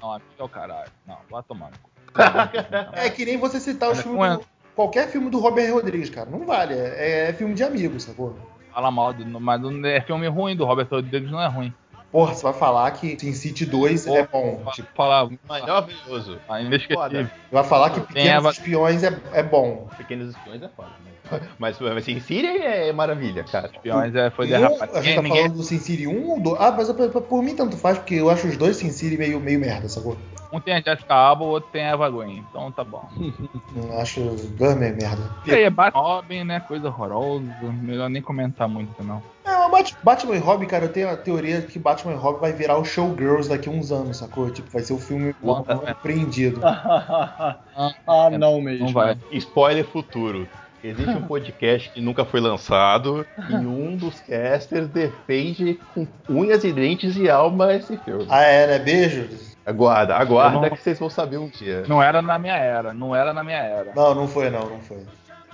Não, amigo é o caralho. Não, vai tomar no cu. É que nem você citar os filmes é- do, qualquer filme do Robert Rodrigues, cara, não vale, é, é filme de amigo, sacou? Fala mal, do, mas não é filme ruim do Robert Rodrigues, não é ruim. Porra, você vai falar que Sin City 2 é bom, tipo, Falar, Maravilhoso. ah, inesquecível. vai falar que Pequenos Espiões é, é bom. Pequenos espiões é foda, né? Mas, mas assim, Síria é maravilha, cara. Espiões é, foi derrapado. a gente tá Ninguém, falando do Sin City 1 ou 2? Ah, mas por, por mim tanto faz, porque eu acho os dois Sin City meio, meio merda, sacou? Um tem a Jessica Alba, o outro tem a Eva Green. Então tá bom. Eu acho os dois meio merda. E aí, é Batman Robin, né? Coisa horrorosa. Melhor nem comentar muito, não. É, mas Bat- Batman e Robin, cara, eu tenho a teoria de que Batman e Robin vai virar o Showgirls daqui a uns anos, sacou? Tipo, vai ser o filme Bom, tá certo. compreendido. ah, não mesmo. Não vai. Spoiler futuro. Existe um podcast que nunca foi lançado e um dos casters defende com unhas e dentes e alma esse filme. Ah, é, né? Beijo. Aguarda, aguarda não- que vocês vão saber um dia. Não era na minha era. Não era na minha era. Não, não foi, não, não foi.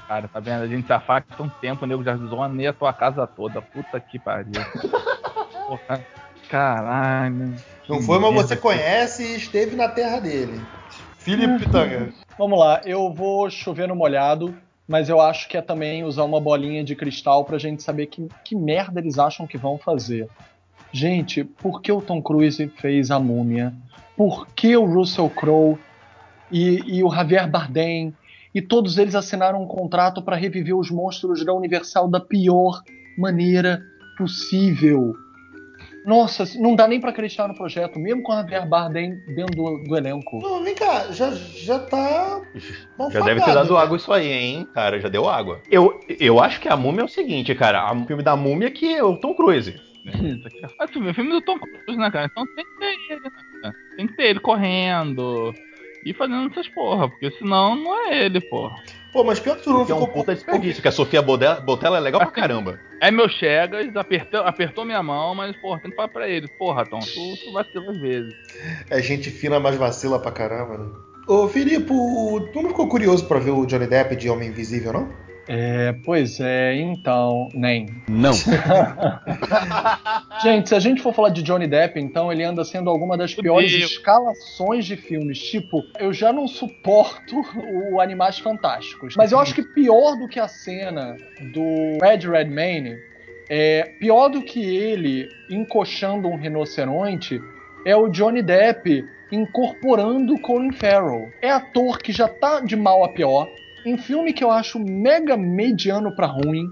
Cara, tá vendo? A gente se afasta um tempo, o nego já zonei a tua casa toda. Puta que pariu. Porra, caralho. Não foi, mas você conhece e esteve na terra dele. Felipe Pitanga. Vamos lá, eu vou chover no molhado, mas eu acho que é também usar uma bolinha de cristal pra gente saber que, que merda eles acham que vão fazer. Gente, por que o Tom Cruise fez a múmia? Por que o Russell Crowe e, e o Javier Bardem e todos eles assinaram um contrato para reviver os monstros da Universal da pior maneira possível? Nossa, não dá nem pra acreditar no projeto, mesmo com a Javier Bardem dentro do, do elenco. Não, vem cá, já, já tá. Já deve ter dado né? água isso aí, hein, cara. Já deu água. Eu, eu acho que a múmia é o seguinte, cara. O filme da múmia é que é o Tom Cruise. Ah, filme, filme do Tom Cruise, né, cara? Então tem que ter ele, né? Tem que ter ele correndo e fazendo essas porra, porque senão não é ele, porra. Pô, mas pior que tu não Que é um ficou. puta desperdício, que a Sofia Botella, é legal pra caramba. É meu Chegas, apertou, apertou minha mão, mas, porra, tem que falar pra ele. Porra, Tom, tu, tu vacila às vezes. É gente fina, mas vacila pra caramba, né? Ô, Filipe, tu não ficou curioso pra ver o Johnny Depp de Homem Invisível, não? É, pois é, então, nem. Não. Gente, se a gente for falar de Johnny Depp, então ele anda sendo alguma das piores Fudeu. escalações de filmes. Tipo, eu já não suporto o Animais Fantásticos. Mas eu acho que pior do que a cena do Red Redmayne, é, pior do que ele encoxando um rinoceronte, é o Johnny Depp incorporando o Colin Farrell. É ator que já tá de mal a pior, em filme que eu acho mega mediano pra ruim,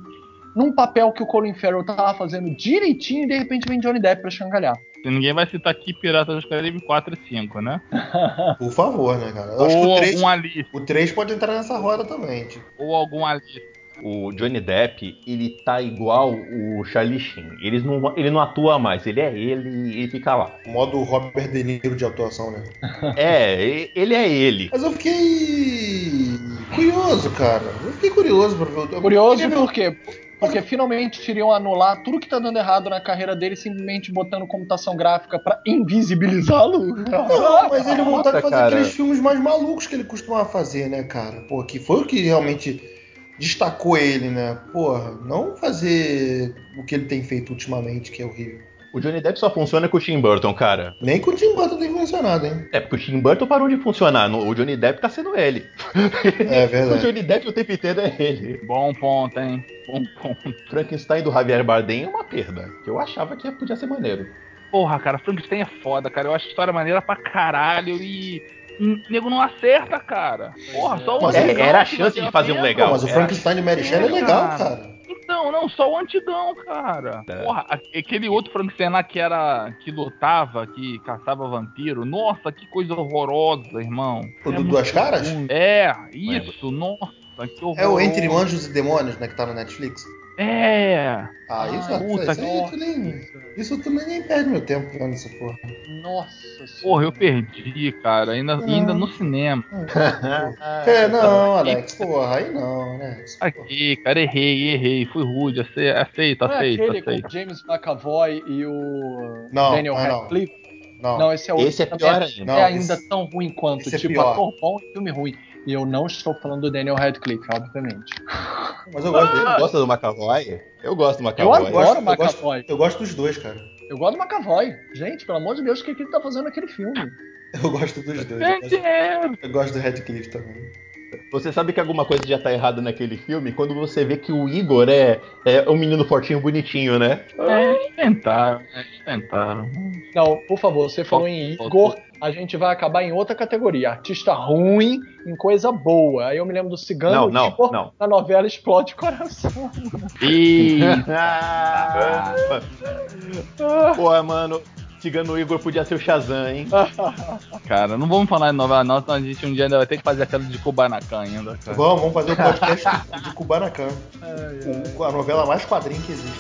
num papel que o Colin Farrell tava fazendo direitinho e de repente vem Johnny Depp pra changalhar. Ninguém vai citar aqui Piratas dos Caribe 4 e 5, né? Por favor, né, cara? Eu acho que Ou o 3, algum Alice. o 3 pode entrar nessa roda também. Tipo. Ou algum Alice. O Johnny Depp, ele tá igual o Charlie Sheen. Eles não, ele não atua mais, ele é ele e ele fica lá. O modo Robert De Niro de atuação, né? É, ele é ele. Mas eu fiquei curioso, cara. Eu fiquei curioso pra ver o. Curioso por quê? Porque finalmente iriam anular tudo que tá dando errado na carreira dele, simplesmente botando computação gráfica pra invisibilizá-lo. Não, mas ele voltar a fazer cara. aqueles filmes mais malucos que ele costumava fazer, né, cara? Pô, que foi o que realmente destacou ele, né? Porra, não fazer o que ele tem feito ultimamente, que é horrível. O Johnny Depp só funciona com o Tim Burton, cara. Nem com o Tim Burton tem funcionado, hein? É, porque o Tim Burton parou de funcionar. O Johnny Depp tá sendo ele. É O verdade. Johnny Depp o tempo inteiro é ele. Bom ponto, hein? Bom ponto. Frankenstein do Javier Bardem é uma perda. Que eu achava que podia ser maneiro. Porra, cara, Frankenstein é foda, cara. Eu acho a história maneira pra caralho e. O nego não acerta, cara. Porra, só o Mas É, antigão era a chance de fazer um legal. Pô, mas o Frankenstein de Mary Shelley é legal, cara. Então, não, só o antigão, cara. É. Porra, aquele outro Frankenstein lá que era. que lutava, que caçava vampiro. Nossa, que coisa horrorosa, irmão. O É do Duas Caras? ruim. É, isso, nossa, que horror. É o Entre Anjos e Demônios, né, que tá na Netflix. É. Ah, isso, Ah, puta isso, tu nem, isso tu nem perde meu tempo vendo essa porra. Nossa Porra, eu perdi, cara. Ainda, ainda no cinema. É, não, Alex, porra, aí não, né? Aqui, cara, errei, errei. Fui rude. ace- Aceito, Não é aceito, aquele com aceito. o James McAvoy e o Não, Daniel não, não. Radcliffe? Não, Não, esse é outro. Esse é pior é, ainda. Não, é ainda esse- tão ruim quanto. esse é tipo, pior. ator bom e filme ruim. E eu não estou falando do Daniel Radcliffe, obviamente. mas eu gosto dele. Gosta do McAvoy? Eu gosto do McAvoy. Eu gosto, adoro eu, gosto, McAvoy. eu gosto dos dois, cara. Eu gosto do McAvoy. Gente, pelo amor de Deus, o que, que ele tá fazendo naquele filme? Eu gosto dos dois. Eu É gosto, eu gosto do Radcliffe também. Você sabe que alguma coisa já tá errada naquele filme quando você vê que o Igor é, é um menino fortinho bonitinho, né? É, inventaram, é, inventaram. Não, por favor, você falou em Igor, a gente vai acabar em outra categoria. Artista ruim em coisa boa. Aí eu me lembro do Cigano Não, não, Igor não. na novela Explode Coração. E Pô, mano, Cigano Igor podia ser o Shazam, hein? cara, não vamos falar de novela não, senão a gente um dia ainda vai ter que fazer aquela de Kubanacan ainda, cara. Vamos, vamos fazer o podcast de Kubanacan. A novela mais quadrinho que existe.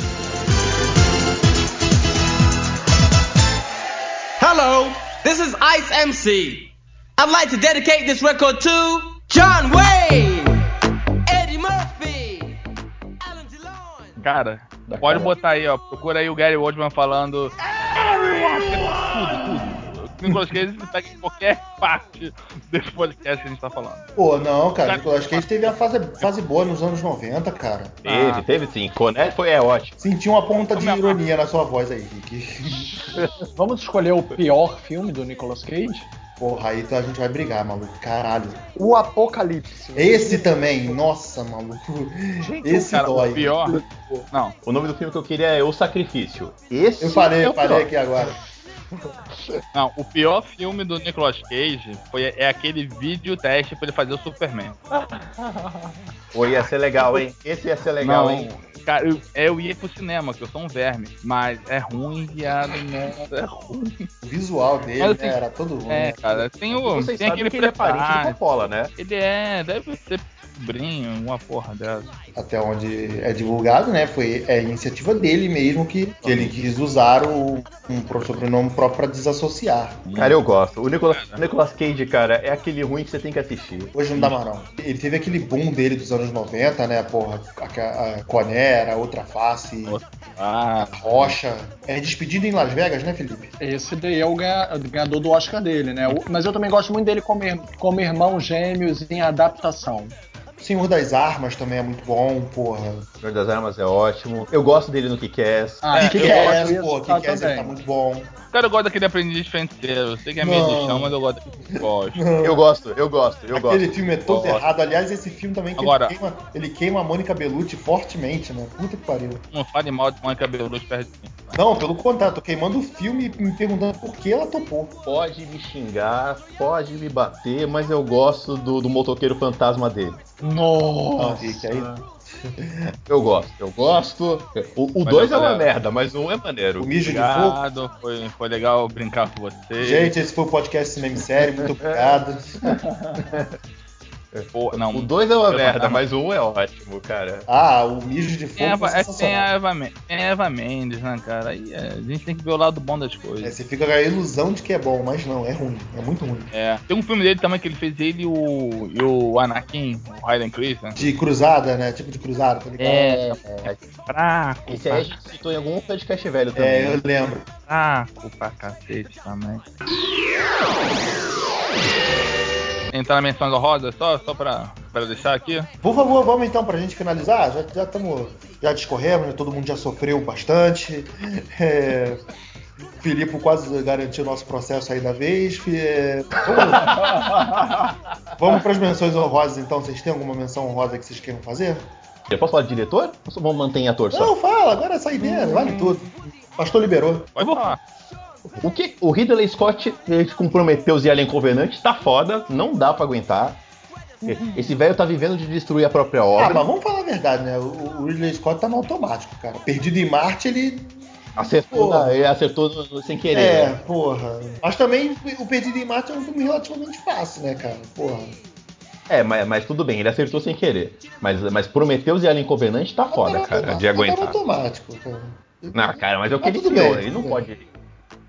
Hello, this is Ice MC. I'd like to dedicate this record to John Wayne, Eddie Murphy, Alan DeLon. Cara, pode botar aí, ó. Procura aí o Gary Oldman falando. Tudo. Nicolas Cage pega em qualquer parte desse podcast que a gente tá falando. Pô, não, cara. Nicolas Cage teve a fase, fase boa nos anos 90, cara. Teve, Ah. teve sim. Coné foi é ótimo. Senti uma ponta de ironia na sua voz aí, Rick. Vamos escolher o pior filme do Nicolas Cage? Porra, aí a gente vai brigar, maluco. Caralho. O Apocalipse. Esse também, nossa, maluco. Esse Cara, dói. o pior. Não, O nome do filme que eu queria é O Sacrifício. Esse Eu falei, é eu o falei pior. aqui agora. não, o pior filme do Nicolas Cage foi, é aquele vídeo teste pra ele fazer o Superman. Pô, ia ser legal, hein? Esse ia ser legal, não, hein? cara, eu, eu ia pro cinema, que eu sou um verme, mas é ruim, viado, né? É ruim. O visual dele, Mas, assim, né, era todo ruim. É, né? cara, tem o. Vocês tem aquele que ele é parente do. Coppola, né? Ele é, deve ser sobrinho, uma porra dessa. Até onde é divulgado, né? Foi é iniciativa dele mesmo que, que ele quis usar o, um sobrenome próprio pra desassociar. Cara, eu gosto. O Nicolas, o Nicolas Cage, cara, é aquele ruim que você tem que assistir. Hoje não dá mais não. Ele teve aquele boom dele dos anos 90, né? Porra, a, a Conera, Outra Face, Ah, Rocha. É despedido em Las Vegas, né, Felipe? Esse daí é o ganha- ganhador do Oscar dele, né? Mas eu também gosto muito dele como, como irmão gêmeos em adaptação. Senhor das Armas também é muito bom, porra. Senhor das Armas é ótimo. Eu gosto dele no Kick-Ass. Ah, É, é desse pô? Ele tá muito bom. Cara, eu gosto daquele aprendiz feiticeiro. Eu sei que é meio de chão, mas eu gosto daquele gosto. Eu gosto, eu gosto, eu Aquele gosto. filme é todo Gosto. errado. Aliás, esse filme também que Agora- ele, queima, ele queima a Mônica Bellucci fortemente, né? Puta que pariu. Não fale mal de Mônica Bellucci perto de mim. Não, pelo contrário, tô queimando o filme e me perguntando por que ela topou. Pode me xingar, pode me bater, mas eu gosto do, do motoqueiro fantasma dele. Não, Nossa. Eu gosto, eu gosto. O Mas 2 é eu- uma merda, mas um é maneiro. O mijo de fogo. Obrigado, foi, foi legal brincar com você. Gente, esse foi o podcast Cinema e Série, muito obrigado. Pô, não, O 2 é uma merda, mas o um é ótimo, cara. Ah, o mijo de fogo é que tem a. Eva, tem a Eva Mendes, né, cara? Aí é, a gente tem que ver o lado bom das É, coisas. você fica com a ilusão de que é bom, mas não, é ruim, é muito ruim. É. Tem um filme dele também que ele fez ele e o, e o Anakin, o Hayden Christensen. De cruzada, né? Tipo de cruzada, tá ligado? É, É, fraco, esse aí a gente citou em algum podcast velho também. É, eu lembro. fraco pra cacete também. Entrar na menção rosa só, só pra, pra deixar aqui. Por favor, vamos então pra gente finalizar. Já já estamos. Já discorremos, né? todo mundo já sofreu bastante. É, Filipe quase garantiu nosso processo aí da vez. É, vamos vamos para as menções honrosas então. Vocês têm alguma menção honrosa que vocês queiram fazer? Eu posso falar de diretor? Ou só vamos manter em ator só? Não, fala, agora é saideira, vale tudo. O pastor liberou. Pode falar. O que o Ridley Scott ele comprometeu os Alien Covenant tá foda, não dá pra aguentar. Esse velho tá vivendo de destruir a própria Ah, obra. mas vamos falar a verdade, né? O, o Ridley Scott tá no automático, cara. Perdido em Marte, ele. acertou, Porra. ele acertou no- no- sem querer. É, né? porra. Mas também o Perdido em Marte é um filme relativamente fácil, né, cara? Porra. É, mas, mas tudo bem, ele acertou sem querer. Mas, mas prometeu os Alien Covenant tá foda, Mas tá cara, de mas tá no aguentar. automático, cara. Não, cara, mas é o que Mas ele tudo criou, bem, ele não tudo pode.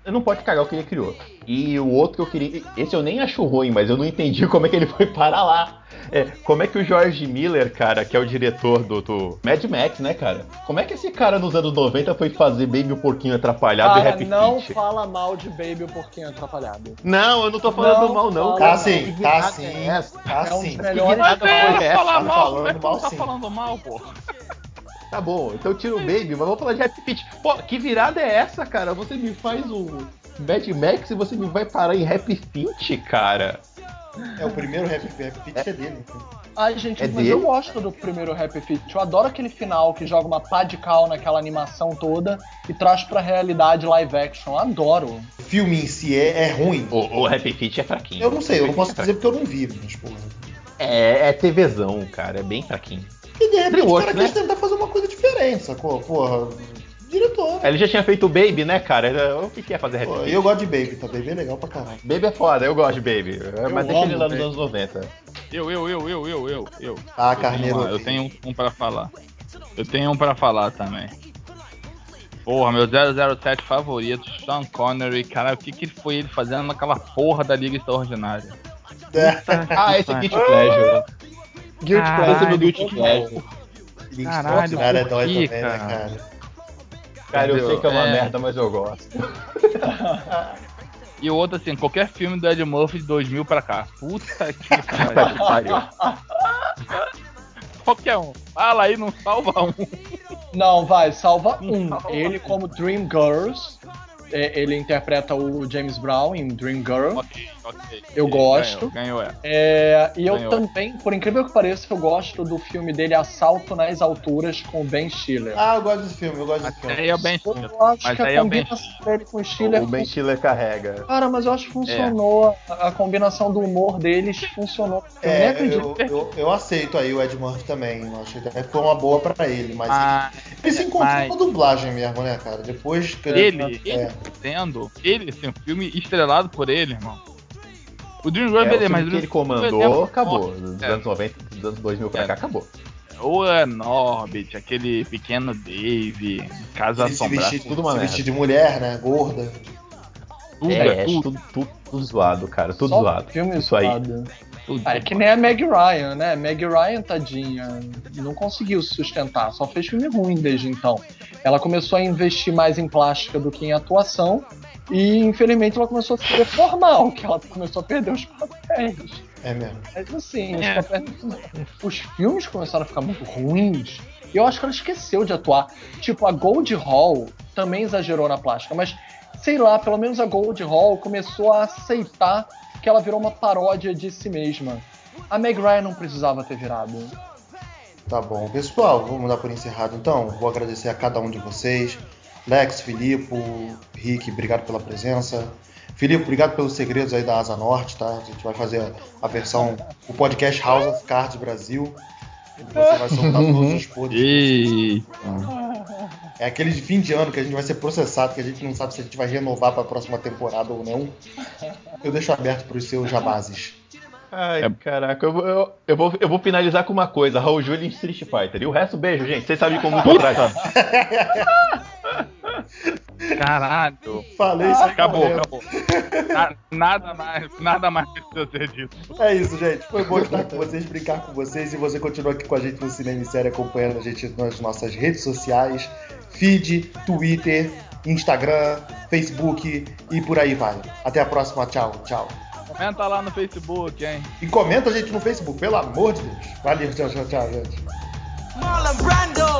Ele não pode cagar o que ele criou. E o outro que eu queria. Esse eu nem acho ruim, mas eu não entendi como é que ele foi parar lá. É, como é que o George Miller, cara, que é o diretor do, do Mad Max, né, cara? Como é que esse cara nos anos 90 foi fazer Baby o Porquinho Atrapalhado e Cara, Happy não Feet? fala mal de Baby o Porquinho Atrapalhado. Não, eu não tô falando Não mal, não. fala Tá cara. sim, tá sim. é? Tá É um dos sim. melhores. virada É, essa? falar Tá mal, falando como é que mal, tu tá sim. falando mal, pô? Tá bom, então tira o Baby, mas vamos falar de Happy Feet. Pô, que virada é essa, cara? Você me faz o Mad Max e você me vai parar em Happy Feet, cara? É o primeiro Happy Happy Feet é dele. então. Ai, gente, É mas dele? eu gosto do primeiro Happy Feet. Eu adoro aquele final que joga uma pá de cal naquela animação toda e traz pra realidade live action. Eu adoro. O filme em si é, é ruim. O, o Happy Feet é fraquinho. Eu não sei, eu não posso Happy dizer porque eu não vi, mas porra. É, é TVzão, cara, é bem fraquinho. E de repente o Dreamworks, cara né? quis tentar fazer uma coisa diferente, sacou? Porra, diretor. Ele já tinha feito o Baby, né, cara? O que que é fazer Pô, eu gosto de Baby, tá? Baby é legal pra caralho. Baby é foda, eu gosto de Baby. mas deixa ele lá nos anos 90. Eu, eu, eu, eu, eu, eu, eu. Ah, Eu tenho Carneiro. uma- Eu tenho um, um pra falar. Eu tenho um pra falar também. Porra, meu 007 favorito, Sean Connery, cara, o que que foi ele fazendo naquela porra da Liga Extraordinária? É. Ah, esse é Guilty Pleasure. Guilty Caralho, Esse é meu Guilty Pleasure. Pleasure. Caralho, Extraordinário é dói também, né, cara? cara? Cara, eu sei que é uma É. merda, mas eu gosto. E o outro, assim, qualquer filme do Ed Murphy de 2000 pra cá. Puta que pariu. qualquer um. Fala aí, não salva um. Não, vai, salva um. Ele como Dream Girls. é, ele interpreta o James Brown em Dream Girl. Ok, ok. Eu gosto. Ganhou, ganhou é. É, e eu Ganhou. também, por incrível que pareça, eu gosto do filme dele Assalto nas Alturas com o Ben Stiller. Ah, eu gosto desse filme, eu gosto desse filme. aí é o Ben Stiller. eu acho Mas que a é combinação dele com o Stiller O Ben Stiller carrega. Cara, mas eu acho que funcionou. A, a combinação do humor deles funcionou. Eu nem É, acredito. eu, eu, eu aceito aí o Ed Murphy também. Eu acho que foi uma boa pra ele, mas Mas ele se encontrou mas- na dublagem mesmo, né, cara? Depois que ele, ele é. sendo, ele, assim, um filme estrelado por ele, irmão. O Dream É, Girl, o beleza, filme mas que ele comandou, acabou. Dos É. anos 90, dos anos 2000 pra É. cá, acabou. O Norbit, aquele pequeno Dave, Casa Ele se Assombrada, vestir, tudo uma se vestir de mulher, né? Gorda. tudo, é, é, é tudo, tudo, zoado, cara. Tudo Só zoado. Filme Isso aí. Ah, é que nem a Meg Ryan, né? Meg Ryan, tadinha, não conseguiu se sustentar, só fez filme ruim desde então. Ela começou a investir mais em plástica do que em atuação, e infelizmente ela começou a se deformar, o que ela começou a perder os papéis. É mesmo. Mas assim, os, É. papéis- os filmes começaram a ficar muito ruins. E eu acho que ela esqueceu de atuar. Tipo, a Gold Hall também exagerou na plástica, mas sei lá, pelo menos a Gold Hall começou a aceitar que ela virou uma paródia de si mesma. A Meg Ryan não precisava ter virado. Tá bom. Pessoal, vamos dar por encerrado então. Vou agradecer a cada um de vocês. Lex, Filipe, Rick, obrigado pela presença. Filipe, obrigado pelos segredos aí da Asa Norte, tá? A gente vai fazer a versão, o podcast House of Cards Brasil. Você vai soltar todos os podres. E... É aquele de fim de ano que a gente vai ser processado, que a gente não sabe se a gente vai renovar para a próxima temporada ou não. Eu deixo aberto para os seus jabazes. Ai, É. caraca, eu, vou- eu, eu, vou, eu vou finalizar com uma coisa: Raul Júlia em Street Fighter. E o resto, beijo, gente. Vocês sabem como encontrar. Caralho. Falei isso Acabou, acabou. Na- nada mais, nada mais precisa ser dito. É isso, gente. Foi bom estar com vocês, brincar com vocês. E você continua aqui com a gente no Cinema e Série, acompanhando a gente nas nossas redes sociais: feed, Twitter, Instagram, Facebook e por aí vai. Até a próxima. Tchau, tchau. Comenta lá no Facebook, hein? E comenta a gente no Facebook, pelo amor de Deus. Valeu, tchau, tchau, tchau, gente. Marlon Brando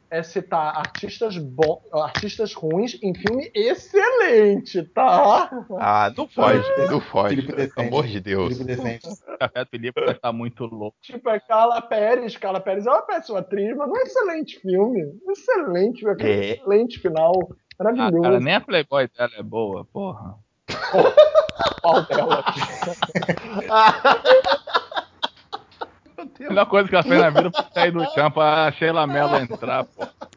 é citar artistas bons, artistas ruins em filme excelente, tá? Ah, não pode, não pode. Felipe Pelo amor de Deus. Felipe vai estar muito louco. Tipo, é Carla Pérez. Carla Pérez é uma péssima atriz, mas não é um excelente filme. Excelente, É. excelente final. Ah, Maravilhoso. cara, nem a Playboy dela é boa, porra. Qual dela? A melhor coisa que ela fez na vida foi sair do campo, a Sheila Mello entrar, pô.